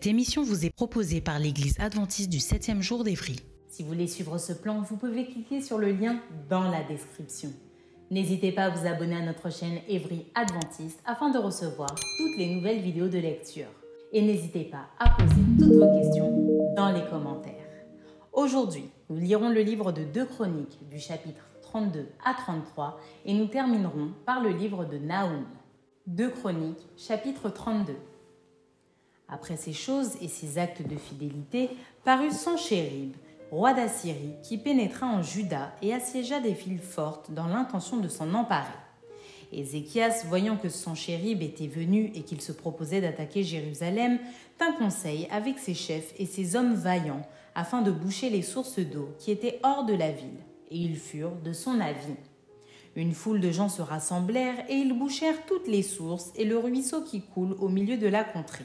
Cette émission vous est proposée par l'Église adventiste du 7e jour d'Évry. Si vous voulez suivre ce plan, vous pouvez cliquer sur le lien dans la description. N'hésitez pas à vous abonner à notre chaîne Évry Adventiste afin de recevoir toutes les nouvelles vidéos de lecture. Et n'hésitez pas à poser toutes vos questions dans les commentaires. Aujourd'hui, nous lirons le livre de 2 Chroniques du chapitre 32 à 33 et nous terminerons par le livre de Naoum. 2 Chroniques, chapitre 32. Après ces choses et ces actes de fidélité, parut Sanchérib, roi d'Assyrie, qui pénétra en Juda et assiégea des villes fortes dans l'intention de s'en emparer. Ézéchias, voyant que Sanchérib était venu et qu'il se proposait d'attaquer Jérusalem, tint conseil avec ses chefs et ses hommes vaillants afin de boucher les sources d'eau qui étaient hors de la ville, et ils furent de son avis. Une foule de gens se rassemblèrent et ils bouchèrent toutes les sources et le ruisseau qui coule au milieu de la contrée.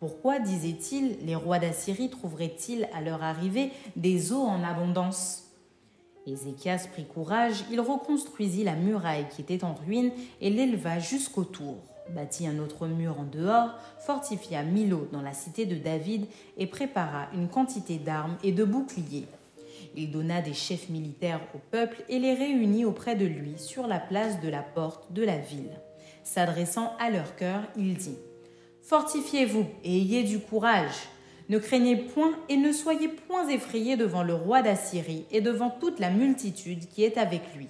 Pourquoi, disait-il, les rois d'Assyrie trouveraient-ils à leur arrivée des eaux en abondance? Ézéchias prit courage, il reconstruisit la muraille qui était en ruine et l'éleva jusqu'au tour, bâtit un autre mur en dehors, fortifia Milo dans la cité de David et prépara une quantité d'armes et de boucliers. Il donna des chefs militaires au peuple et les réunit auprès de lui sur la place de la porte de la ville. S'adressant à leur cœur, il dit Fortifiez-vous et ayez du courage. Ne craignez point et ne soyez point effrayés devant le roi d'Assyrie et devant toute la multitude qui est avec lui,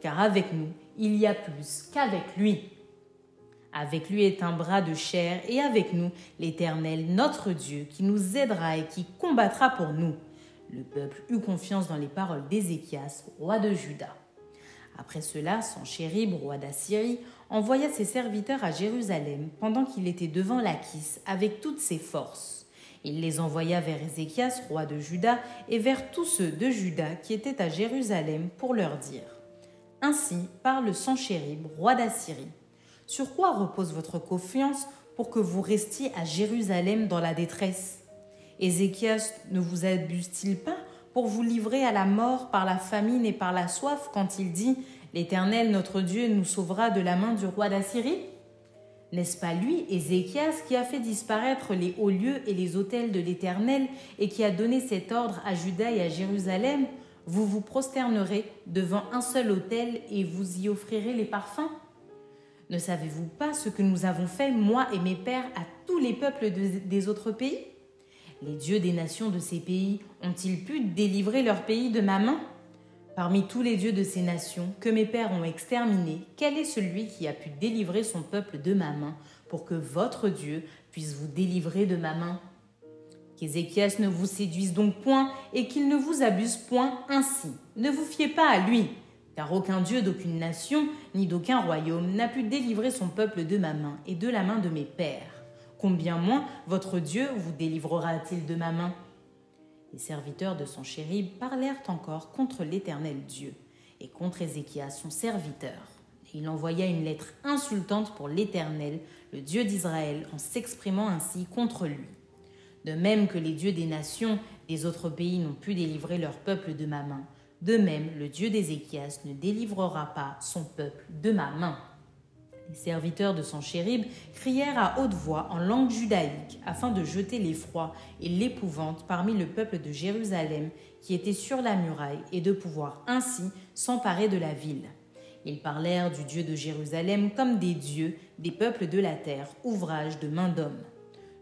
car avec nous il y a plus qu'avec lui. Avec lui est un bras de chair et avec nous l'Éternel notre Dieu qui nous aidera et qui combattra pour nous. Le peuple eut confiance dans les paroles d'Ézéchias, roi de Juda. Après cela, Sanchérib, roi d'Assyrie, envoya ses serviteurs à Jérusalem pendant qu'il était devant l'Akis avec toutes ses forces. Il les envoya vers Ézéchias, roi de Juda, et vers tous ceux de Juda qui étaient à Jérusalem pour leur dire Ainsi parle Sanchérib, roi d'Assyrie. Sur quoi repose votre confiance pour que vous restiez à Jérusalem dans la détresse? Ézéchias ne vous abuse-t-il pas pour vous livrer à la mort par la famine et par la soif quand il dit L'Éternel notre Dieu nous sauvera de la main du roi d'Assyrie. N'est-ce pas lui, Ézéchias, qui a fait disparaître les hauts lieux et les autels de l'Éternel et qui a donné cet ordre à Juda et à Jérusalem? Vous vous prosternerez devant un seul autel et vous y offrirez les parfums? Ne savez-vous pas ce que nous avons fait, moi et mes pères, à tous les peuples des autres pays? Les dieux des nations de ces pays ont-ils pu délivrer leur pays de ma main? Parmi tous les dieux de ces nations que mes pères ont exterminés, quel est celui qui a pu délivrer son peuple de ma main pour que votre Dieu puisse vous délivrer de ma main? Qu'Ézéchias ne vous séduise donc point et qu'il ne vous abuse point ainsi. Ne vous fiez pas à lui, car aucun Dieu d'aucune nation ni d'aucun royaume n'a pu délivrer son peuple de ma main et de la main de mes pères. Combien moins votre Dieu vous délivrera-t-il de ma main? Les serviteurs de son chérib parlèrent encore contre l'Éternel Dieu et contre Ézéchias, son serviteur. Il envoya une lettre insultante pour l'Éternel, le Dieu d'Israël, en s'exprimant ainsi contre lui. De même que les dieux des nations des autres pays n'ont pu délivrer leur peuple de ma main, de même le Dieu d'Ézéchias ne délivrera pas son peuple de ma main. Les serviteurs de son chérib crièrent à haute voix en langue judaïque afin de jeter l'effroi et l'épouvante parmi le peuple de Jérusalem qui était sur la muraille et de pouvoir ainsi s'emparer de la ville. Ils parlèrent du Dieu de Jérusalem comme des dieux des peuples de la terre, ouvrage de main d'homme.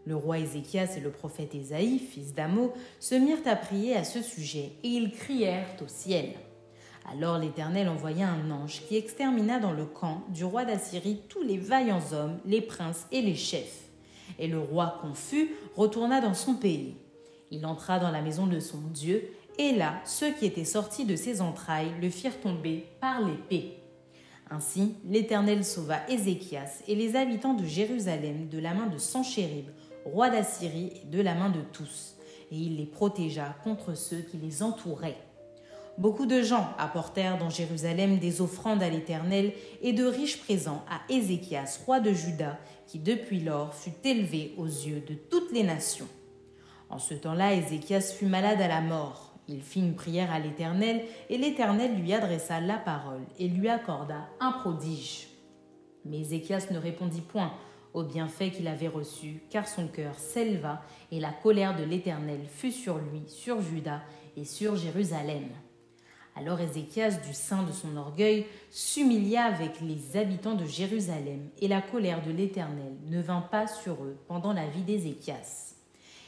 Le roi Ézéchias et le prophète Ésaïe, fils d'Amo, se mirent à prier à ce sujet et ils crièrent au ciel. Alors l'Éternel envoya un ange qui extermina dans le camp du roi d'Assyrie tous les vaillants hommes, les princes et les chefs. Et le roi confus retourna dans son pays. Il entra dans la maison de son Dieu, et là ceux qui étaient sortis de ses entrailles le firent tomber par l'épée. Ainsi l'Éternel sauva Ézéchias et les habitants de Jérusalem de la main de Sanchérib, roi d'Assyrie, et de la main de tous, et il les protégea contre ceux qui les entouraient. Beaucoup de gens apportèrent dans Jérusalem des offrandes à l'Éternel et de riches présents à Ézéchias, roi de Juda, qui depuis lors fut élevé aux yeux de toutes les nations. En ce temps-là, Ézéchias fut malade à la mort. Il fit une prière à l'Éternel, et l'Éternel lui adressa la parole et lui accorda un prodige. Mais Ézéchias ne répondit point au bienfait qu'il avait reçu, car son cœur s'éleva, et la colère de l'Éternel fut sur lui, sur Juda et sur Jérusalem. Alors Ézéchias, du sein de son orgueil, s'humilia avec les habitants de Jérusalem, et la colère de l'Éternel ne vint pas sur eux pendant la vie d'Ézéchias.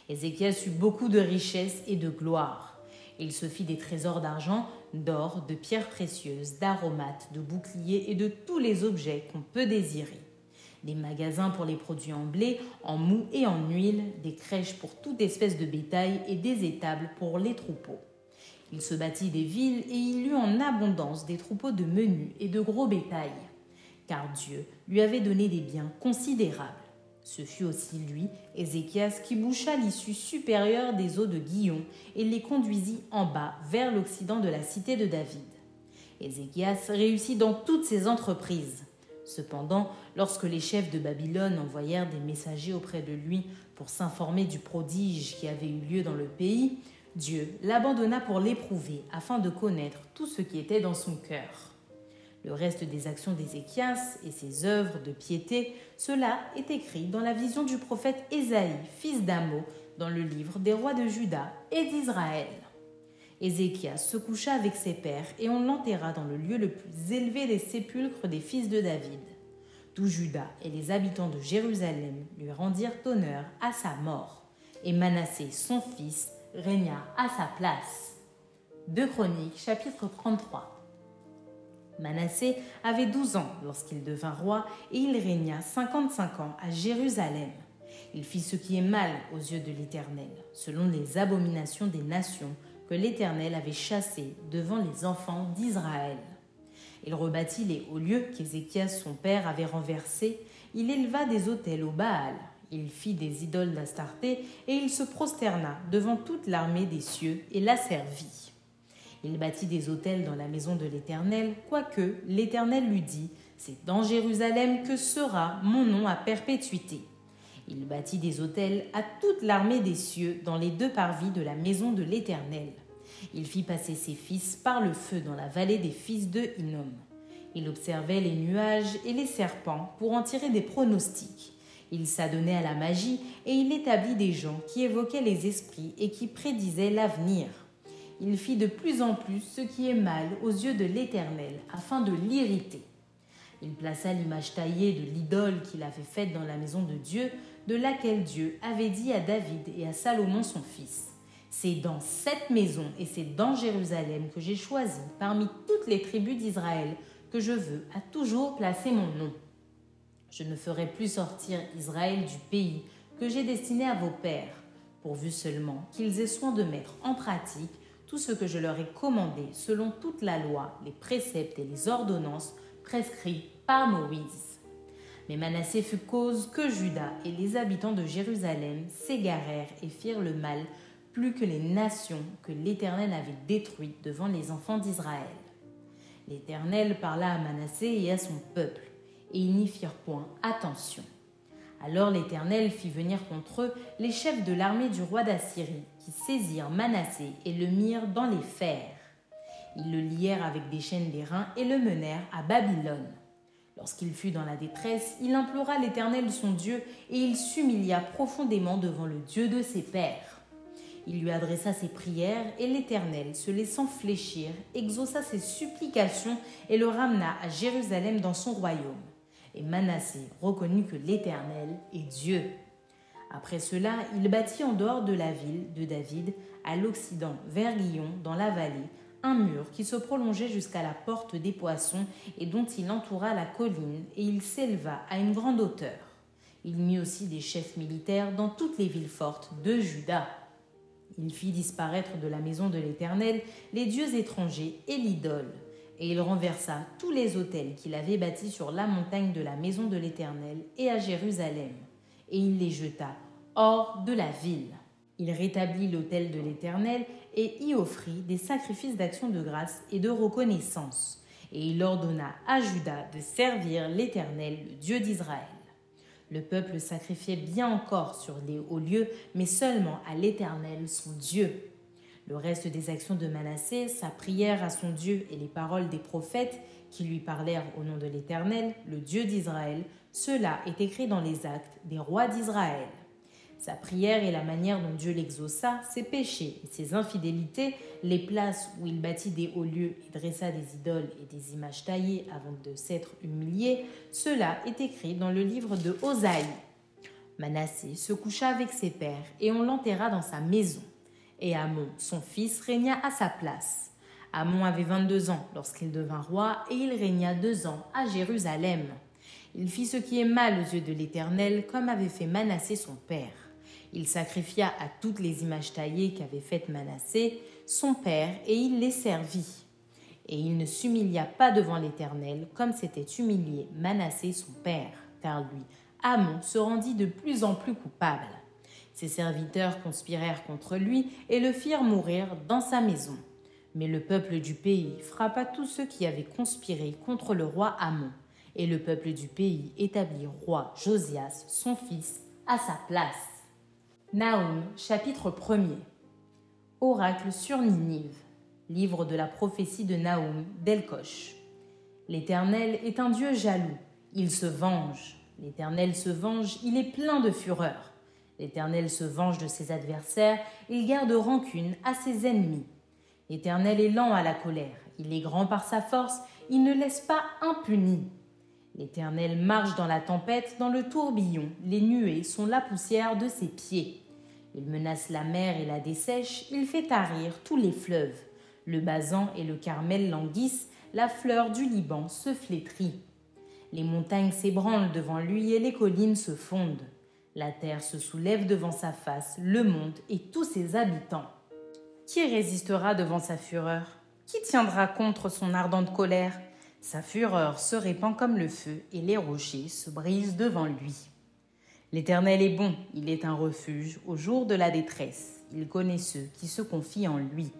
Ézéchias eut beaucoup de richesses et de gloire. Il se fit des trésors d'argent, d'or, de pierres précieuses, d'aromates, de boucliers et de tous les objets qu'on peut désirer. Des magasins pour les produits en blé, en mou et en huile, des crèches pour toute espèce de bétail et des étables pour les troupeaux. Il se bâtit des villes et il eut en abondance des troupeaux de menus et de gros bétail, car Dieu lui avait donné des biens considérables. Ce fut aussi lui, Ézéchias, qui boucha l'issue supérieure des eaux de Guillon et les conduisit en bas vers l'occident de la cité de David. Ézéchias réussit dans toutes ses entreprises. Cependant, lorsque les chefs de Babylone envoyèrent des messagers auprès de lui pour s'informer du prodige qui avait eu lieu dans le pays, Dieu l'abandonna pour l'éprouver afin de connaître tout ce qui était dans son cœur. Le reste des actions d'Ézéchias et ses œuvres de piété, cela est écrit dans la vision du prophète Ésaïe, fils d'Amo, dans le livre des rois de Juda et d'Israël. Ézéchias se coucha avec ses pères et on l'enterra dans le lieu le plus élevé des sépulcres des fils de David. Tout Juda et les habitants de Jérusalem lui rendirent honneur à sa mort, et Manassé, son fils, régna à sa place. 2 Chroniques, chapitre 33. Manassé avait 12 ans lorsqu'il devint roi et il régna 55 ans à Jérusalem. Il fit ce qui est mal aux yeux de l'Éternel, selon les abominations des nations que l'Éternel avait chassées devant les enfants d'Israël. Il rebâtit les hauts lieux qu'Ézéchias son père avait renversés, il éleva des autels au Baal, il fit des idoles d'Astarté et il se prosterna devant toute l'armée des cieux et la servit. Il bâtit des autels dans la maison de l'Éternel, quoique l'Éternel lui dit C'est dans Jérusalem que sera mon nom à perpétuité. Il bâtit des autels à toute l'armée des cieux dans les deux parvis de la maison de l'Éternel. Il fit passer ses fils par le feu dans la vallée des fils de Hinnom. Il observait les nuages et les serpents pour en tirer des pronostics. Il s'adonnait à la magie et il établit des gens qui évoquaient les esprits et qui prédisaient l'avenir. Il fit de plus en plus ce qui est mal aux yeux de l'Éternel afin de l'irriter. Il plaça l'image taillée de l'idole qu'il avait faite dans la maison de Dieu, de laquelle Dieu avait dit à David et à Salomon son fils. C'est dans cette maison et c'est dans Jérusalem que j'ai choisi parmi toutes les tribus d'Israël que je veux à toujours placer mon nom. Je ne ferai plus sortir Israël du pays que j'ai destiné à vos pères, pourvu seulement qu'ils aient soin de mettre en pratique tout ce que je leur ai commandé selon toute la loi, les préceptes et les ordonnances prescrits par Moïse. Mais Manassé fut cause que Judas et les habitants de Jérusalem s'égarèrent et firent le mal plus que les nations que l'Éternel avait détruites devant les enfants d'Israël. L'Éternel parla à Manassé et à son peuple et ils n'y firent point attention. Alors l'Éternel fit venir contre eux les chefs de l'armée du roi d'Assyrie, qui saisirent Manassé et le mirent dans les fers. Ils le lièrent avec des chaînes d'airain et le menèrent à Babylone. Lorsqu'il fut dans la détresse, il implora l'Éternel son Dieu et il s'humilia profondément devant le Dieu de ses pères. Il lui adressa ses prières et l'Éternel, se laissant fléchir, exauça ses supplications et le ramena à Jérusalem dans son royaume et Manassé reconnut que l'Éternel est Dieu. Après cela, il bâtit en dehors de la ville de David, à l'occident, vers Guillon, dans la vallée, un mur qui se prolongeait jusqu'à la porte des poissons et dont il entoura la colline, et il s'éleva à une grande hauteur. Il mit aussi des chefs militaires dans toutes les villes fortes de Juda. Il fit disparaître de la maison de l'Éternel les dieux étrangers et l'idole, et il renversa tous les autels qu'il avait bâtis sur la montagne de la maison de l'Éternel et à Jérusalem, et il les jeta hors de la ville. Il rétablit l'autel de l'Éternel et y offrit des sacrifices d'action de grâce et de reconnaissance. Et il ordonna à Judas de servir l'Éternel, le Dieu d'Israël. Le peuple sacrifiait bien encore sur les hauts lieux, mais seulement à l'Éternel, son Dieu. Le reste des actions de Manassé, sa prière à son Dieu et les paroles des prophètes qui lui parlèrent au nom de l'Éternel, le Dieu d'Israël, cela est écrit dans les actes des rois d'Israël. Sa prière et la manière dont Dieu l'exauça, ses péchés et ses infidélités, les places où il bâtit des hauts lieux et dressa des idoles et des images taillées avant de s'être humilié, cela est écrit dans le livre de Osaïe. Manassé se coucha avec ses pères et on l'enterra dans sa maison. Et Amon, son fils, régna à sa place. Amon avait 22 ans lorsqu'il devint roi et il régna deux ans à Jérusalem. Il fit ce qui est mal aux yeux de l'Éternel, comme avait fait Manassé son père. Il sacrifia à toutes les images taillées qu'avait faites Manassé, son père, et il les servit. Et il ne s'humilia pas devant l'Éternel, comme s'était humilié Manassé son père, car lui, Amon, se rendit de plus en plus coupable. Ses serviteurs conspirèrent contre lui et le firent mourir dans sa maison. Mais le peuple du pays frappa tous ceux qui avaient conspiré contre le roi Amon, et le peuple du pays établit roi Josias, son fils, à sa place. Naoum, chapitre 1er Oracle sur Ninive. Livre de la prophétie de Naoum d'Elkosh. L'Éternel est un Dieu jaloux. Il se venge. L'Éternel se venge, il est plein de fureur. L'Éternel se venge de ses adversaires, il garde rancune à ses ennemis. L'Éternel est lent à la colère, il est grand par sa force, il ne laisse pas impuni. L'Éternel marche dans la tempête, dans le tourbillon, les nuées sont la poussière de ses pieds. Il menace la mer et la dessèche, il fait tarir tous les fleuves. Le basan et le carmel languissent, la fleur du Liban se flétrit. Les montagnes s'ébranlent devant lui et les collines se fondent. La terre se soulève devant sa face, le monde et tous ses habitants. Qui résistera devant sa fureur? Qui tiendra contre son ardente colère? Sa fureur se répand comme le feu et les rochers se brisent devant lui. L'Éternel est bon, il est un refuge au jour de la détresse. Il connaît ceux qui se confient en lui.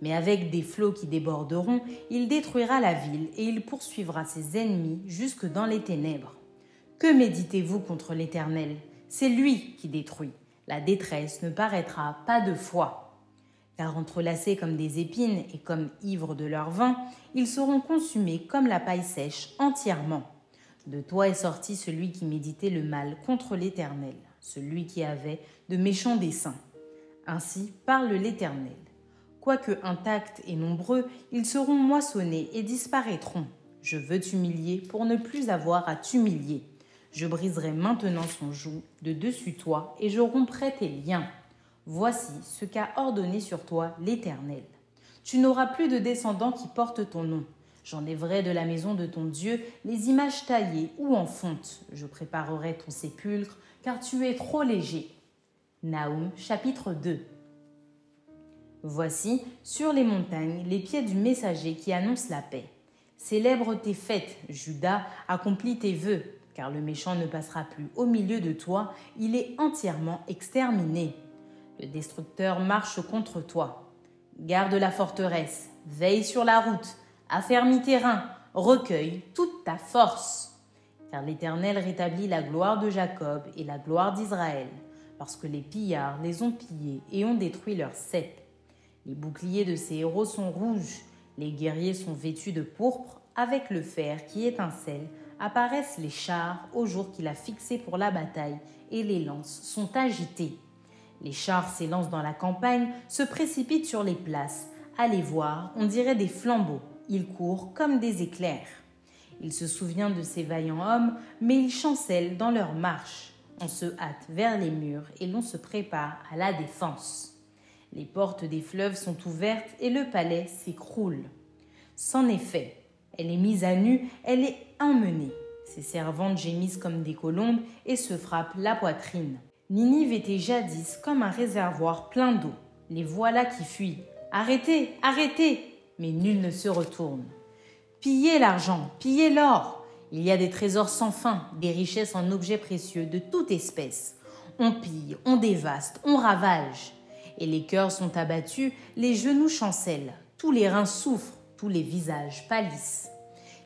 Mais avec des flots qui déborderont, il détruira la ville et il poursuivra ses ennemis jusque dans les ténèbres. Que méditez-vous contre l'Éternel? C'est lui qui détruit. La détresse ne paraîtra pas de foi. Car entrelacés comme des épines et comme ivres de leur vin, ils seront consumés comme la paille sèche entièrement. De toi est sorti celui qui méditait le mal contre l'Éternel, celui qui avait de méchants desseins. Ainsi parle l'Éternel. Quoique intacts et nombreux, ils seront moissonnés et disparaîtront. Je veux t'humilier pour ne plus avoir à t'humilier. Je briserai maintenant son joug de dessus toi et je romprai tes liens. Voici ce qu'a ordonné sur toi l'Éternel. Tu n'auras plus de descendants qui portent ton nom. J'enlèverai de la maison de ton Dieu les images taillées ou en fonte. Je préparerai ton sépulcre, car tu es trop léger. Naoum chapitre 2 Voici, sur les montagnes, les pieds du messager qui annonce la paix. Célèbre tes fêtes, Judas, accomplis tes vœux, car le méchant ne passera plus au milieu de toi, il est entièrement exterminé. Le destructeur marche contre toi. Garde la forteresse, veille sur la route, affermis tes reins, recueille toute ta force. Car l'Éternel rétablit la gloire de Jacob et la gloire d'Israël, parce que les pillards les ont pillés et ont détruit leurs cep. Les boucliers de ces héros sont rouges, les guerriers sont vêtus de pourpre, avec le fer qui étincelle, apparaissent les chars au jour qu'il a fixé pour la bataille, et les lances sont agitées. Les chars s'élancent dans la campagne, se précipitent sur les places. Allez voir, on dirait des flambeaux. Ils courent comme des éclairs. Il se souvient de ces vaillants hommes, mais ils chancellent dans leur marche. On se hâte vers les murs et l'on se prépare à la défense. Les portes des fleuves sont ouvertes et le palais s'écroule. C'en est fait. Elle est mise à nu, elle est emmenée. Ses servantes gémissent comme des colombes et se frappent la poitrine. Ninive était jadis comme un réservoir plein d'eau. Les voilà qui fuient. Arrêtez, arrêtez Mais nul ne se retourne. Pillez l'argent, pillez l'or. Il y a des trésors sans fin, des richesses en objets précieux de toute espèce. On pille, on dévaste, on ravage. Et les cœurs sont abattus, les genoux chancellent, tous les reins souffrent, les visages pâlissent.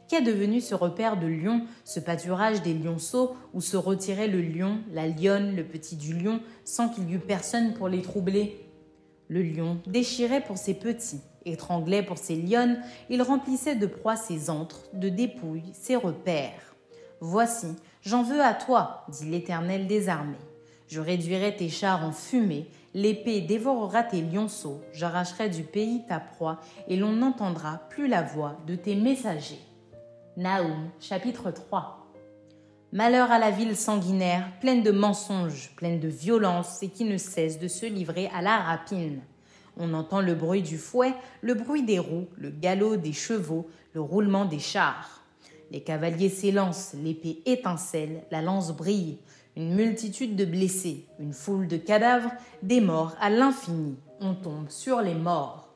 Qu'est devenu ce repère de lions, ce pâturage des lionceaux où se retirait le lion, la lionne, le petit du lion, sans qu'il y eût personne pour les troubler? Le lion déchirait pour ses petits, étranglait pour ses lionnes, il remplissait de proie ses antres, de dépouilles ses repères. Voici, j'en veux à toi, dit l'Éternel des armées. Je réduirai tes chars en fumée, l'épée dévorera tes lionceaux, j'arracherai du pays ta proie, et l'on n'entendra plus la voix de tes messagers. Naoum, chapitre 3 Malheur à la ville sanguinaire, pleine de mensonges, pleine de violence, et qui ne cesse de se livrer à la rapine. On entend le bruit du fouet, le bruit des roues, le galop des chevaux, le roulement des chars. Les cavaliers s'élancent, l'épée étincelle, la lance brille, une multitude de blessés, une foule de cadavres, des morts à l'infini. On tombe sur les morts.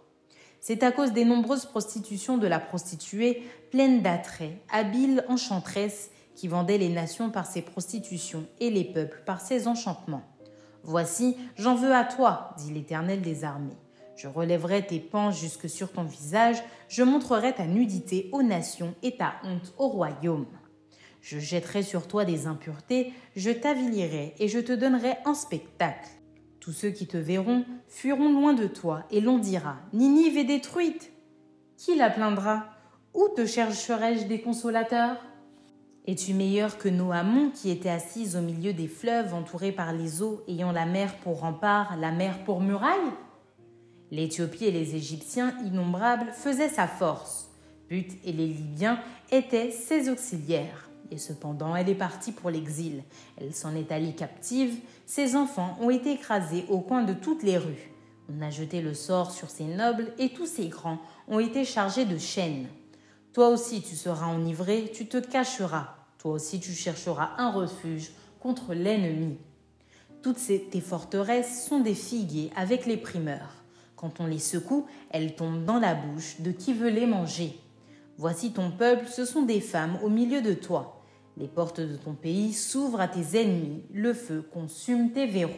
C'est à cause des nombreuses prostitutions de la prostituée, pleine d'attraits, habile enchanteresse, qui vendait les nations par ses prostitutions et les peuples par ses enchantements. Voici, j'en veux à toi, dit l'Éternel des armées. Je relèverai tes pans jusque sur ton visage, je montrerai ta nudité aux nations et ta honte au royaume. Je jetterai sur toi des impuretés, je t'avilierai et je te donnerai un spectacle. Tous ceux qui te verront fuiront loin de toi, et l'on dira Ninive est détruite. Qui la plaindra? Où te chercherai-je des consolateurs? Es-tu meilleur que Noamon qui était assise au milieu des fleuves entourés par les eaux, ayant la mer pour rempart, la mer pour muraille? L'Éthiopie et les Égyptiens innombrables faisaient sa force. Put et les Libyens étaient ses auxiliaires. Et cependant, elle est partie pour l'exil. Elle s'en est allée captive. Ses enfants ont été écrasés au coin de toutes les rues. On a jeté le sort sur ses nobles et tous ses grands ont été chargés de chaînes. Toi aussi tu seras enivré, tu te cacheras. Toi aussi tu chercheras un refuge contre l'ennemi. Toutes tes forteresses sont des figuiers avec les primeurs. Quand on les secoue, elles tombent dans la bouche de qui veut les manger. Voici ton peuple, ce sont des femmes au milieu de toi. Les portes de ton pays s'ouvrent à tes ennemis, le feu consume tes verrous.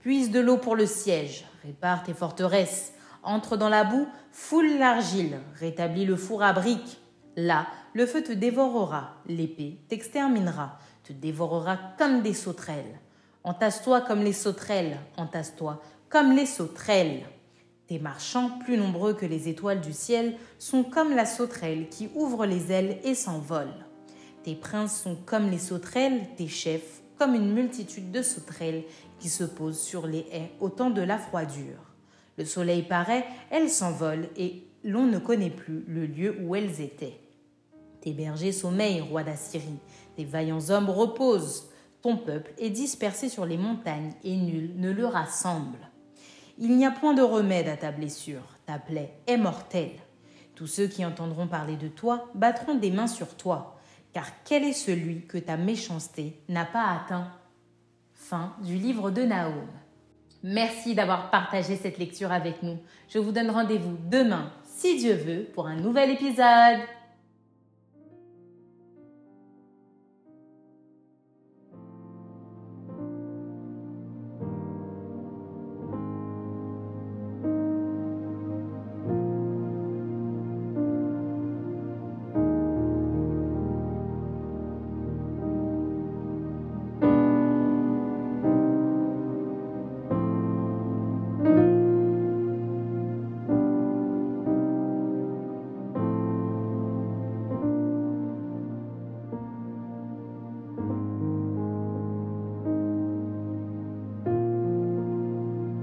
Puise de l'eau pour le siège, répare tes forteresses, entre dans la boue, foule l'argile, rétablis le four à briques. Là, le feu te dévorera, l'épée t'exterminera, te dévorera comme des sauterelles. Entasse-toi comme les sauterelles, entasse-toi comme les sauterelles. Tes marchands, plus nombreux que les étoiles du ciel, sont comme la sauterelle qui ouvre les ailes et s'envole. Tes princes sont comme les sauterelles, tes chefs comme une multitude de sauterelles qui se posent sur les haies au temps de la froidure. Le soleil paraît, elles s'envolent et l'on ne connaît plus le lieu où elles étaient. Tes bergers sommeillent, roi d'Assyrie, tes vaillants hommes reposent. Ton peuple est dispersé sur les montagnes et nul ne le rassemble. Il n'y a point de remède à ta blessure, ta plaie est mortelle. Tous ceux qui entendront parler de toi battront des mains sur toi car quel est celui que ta méchanceté n'a pas atteint Fin du livre de Naoum. Merci d'avoir partagé cette lecture avec nous. Je vous donne rendez-vous demain, si Dieu veut, pour un nouvel épisode.